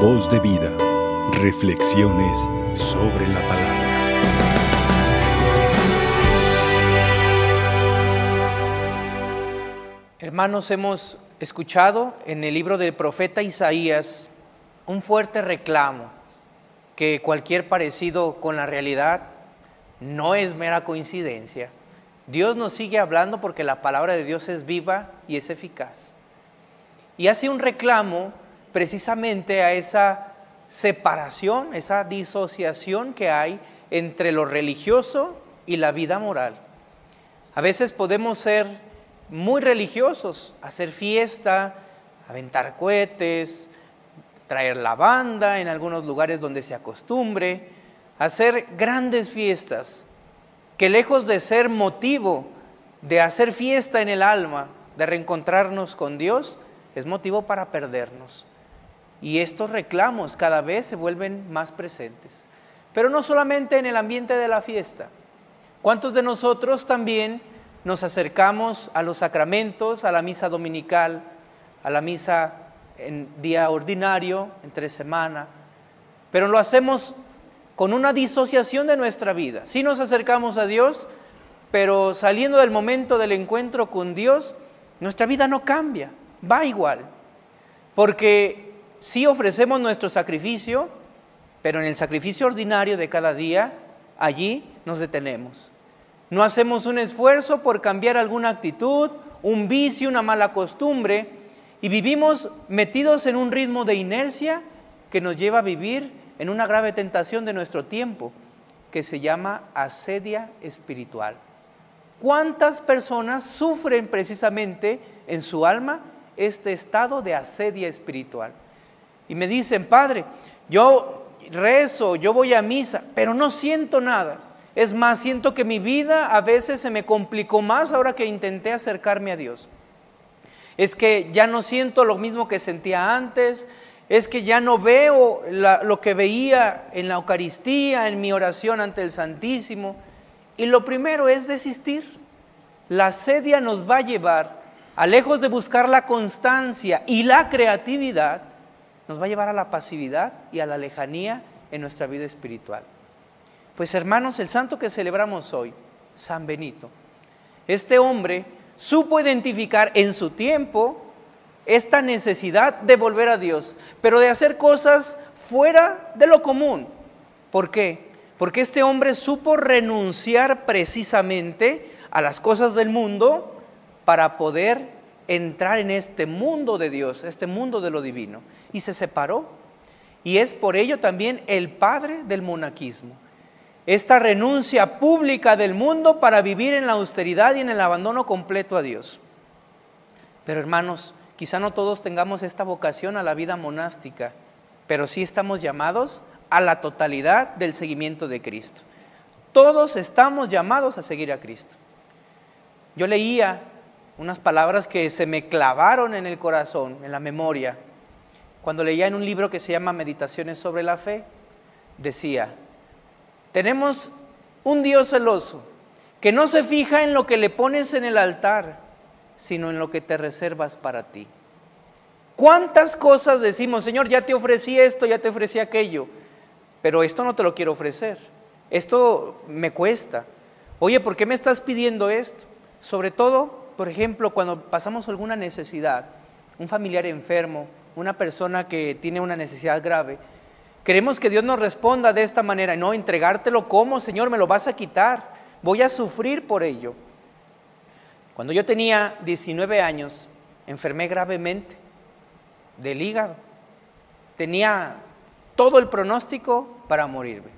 Voz de vida. Reflexiones sobre la palabra. Hermanos, hemos escuchado en el libro del profeta Isaías un fuerte reclamo que cualquier parecido con la realidad no es mera coincidencia. Dios nos sigue hablando porque la palabra de Dios es viva y es eficaz. Y hace un reclamo precisamente a esa separación, esa disociación que hay entre lo religioso y la vida moral. A veces podemos ser muy religiosos, hacer fiesta, aventar cohetes, traer la banda en algunos lugares donde se acostumbre, hacer grandes fiestas, que lejos de ser motivo de hacer fiesta en el alma, de reencontrarnos con Dios, es motivo para perdernos. Y estos reclamos cada vez se vuelven más presentes. Pero no solamente en el ambiente de la fiesta. ¿Cuántos de nosotros también nos acercamos a los sacramentos, a la misa dominical, a la misa en día ordinario, entre semana? Pero lo hacemos con una disociación de nuestra vida. Sí nos acercamos a Dios, pero saliendo del momento del encuentro con Dios, nuestra vida no cambia, va igual. Porque sí ofrecemos nuestro sacrificio, pero en el sacrificio ordinario de cada día, allí nos detenemos. No hacemos un esfuerzo por cambiar alguna actitud, un vicio, una mala costumbre, y vivimos metidos en un ritmo de inercia que nos lleva a vivir en una grave tentación de nuestro tiempo que se llama asedia espiritual. ¿Cuántas personas sufren precisamente en su alma este estado de asedia espiritual? Y me dicen, Padre, yo rezo, yo voy a misa, pero no siento nada. Es más, siento que mi vida a veces se me complicó más ahora que intenté acercarme a Dios. Es que ya no siento lo mismo que sentía antes, es que ya no veo lo que veía en la Eucaristía, en mi oración ante el Santísimo. Y lo primero es desistir. La sedia nos va a llevar, a lejos de buscar la constancia y la creatividad, nos va a llevar a la pasividad y a la lejanía en nuestra vida espiritual. Pues hermanos, el santo que celebramos hoy, San Benito, este hombre supo identificar en su tiempo esta necesidad de volver a Dios, pero de hacer cosas fuera de lo común. ¿Por qué? Porque este hombre supo renunciar precisamente a las cosas del mundo para poder entrar en este mundo de Dios, este mundo de lo divino. Y se separó. Y es por ello también el padre del monaquismo. Esta renuncia pública del mundo para vivir en la austeridad y en el abandono completo a Dios. Pero hermanos, Quizá no todos tengamos esta vocación a la vida monástica, pero sí estamos llamados a la totalidad del seguimiento de Cristo. Todos estamos llamados a seguir a Cristo. Yo leía unas palabras que se me clavaron en el corazón, en la memoria, cuando leía en un libro que se llama Meditaciones sobre la Fe, decía, tenemos un Dios celoso que no se fija en lo que le pones en el altar, sino en lo que te reservas para ti. ¿Cuántas cosas decimos, Señor, ya te ofrecí esto, ya te ofrecí aquello, pero esto no te lo quiero ofrecer, esto me cuesta. Oye, ¿por qué me estás pidiendo esto? Sobre todo, por ejemplo, cuando pasamos alguna necesidad, un familiar enfermo, una persona que tiene una necesidad grave, queremos que Dios nos responda de esta manera, no entregártelo como, Señor, me lo vas a quitar, voy a sufrir por ello. Cuando yo tenía 19 años, enfermé gravemente del hígado. Tenía todo el pronóstico para morirme.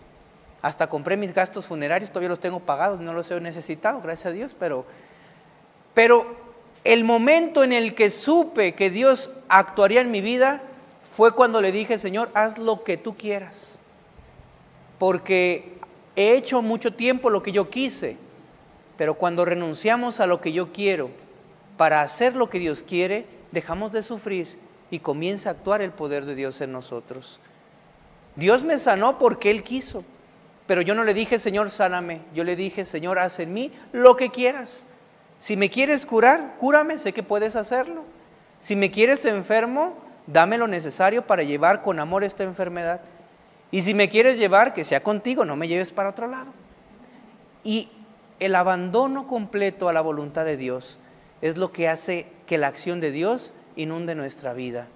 Hasta compré mis gastos funerarios, todavía los tengo pagados, no los he necesitado, gracias a Dios, pero, pero el momento en el que supe que Dios actuaría en mi vida fue cuando le dije, Señor, haz lo que tú quieras, porque he hecho mucho tiempo lo que yo quise, pero cuando renunciamos a lo que yo quiero para hacer lo que Dios quiere, dejamos de sufrir y comienza a actuar el poder de Dios en nosotros. Dios me sanó porque Él quiso, pero yo no le dije, Señor, sáname. Yo le dije, Señor, haz en mí lo que quieras. Si me quieres curar, cúrame, sé que puedes hacerlo. Si me quieres enfermo, dame lo necesario para llevar con amor esta enfermedad. Y si me quieres llevar, que sea contigo, no me lleves para otro lado. Y el abandono completo a la voluntad de Dios es lo que hace que la acción de Dios inunde nuestra vida.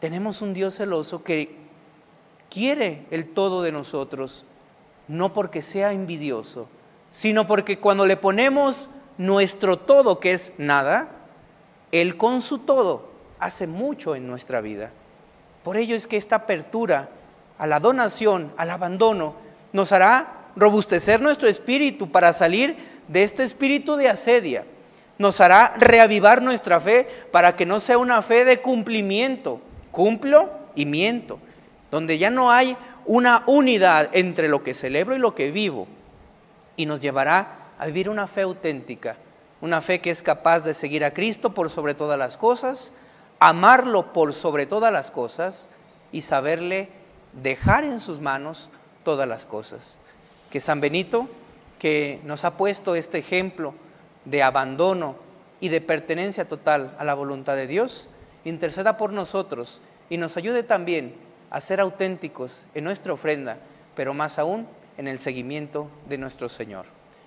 Tenemos un Dios celoso que quiere el todo de nosotros, no porque sea envidioso, sino porque cuando le ponemos nuestro todo, que es nada, Él con su todo hace mucho en nuestra vida. Por ello es que esta apertura a la donación, al abandono, nos hará robustecer nuestro espíritu para salir de este espíritu de asedia. Nos hará reavivar nuestra fe para que no sea una fe de cumplimiento, cumplo y miento, donde ya no hay una unidad entre lo que celebro y lo que vivo. Y nos llevará a vivir una fe auténtica, una fe que es capaz de seguir a Cristo por sobre todas las cosas, amarlo por sobre todas las cosas y saberle dejar en sus manos todas las cosas que San Benito, que nos ha puesto este ejemplo de abandono y de pertenencia total a la voluntad de Dios, interceda por nosotros y nos ayude también a ser auténticos en nuestra ofrenda, pero más aún en el seguimiento de nuestro Señor.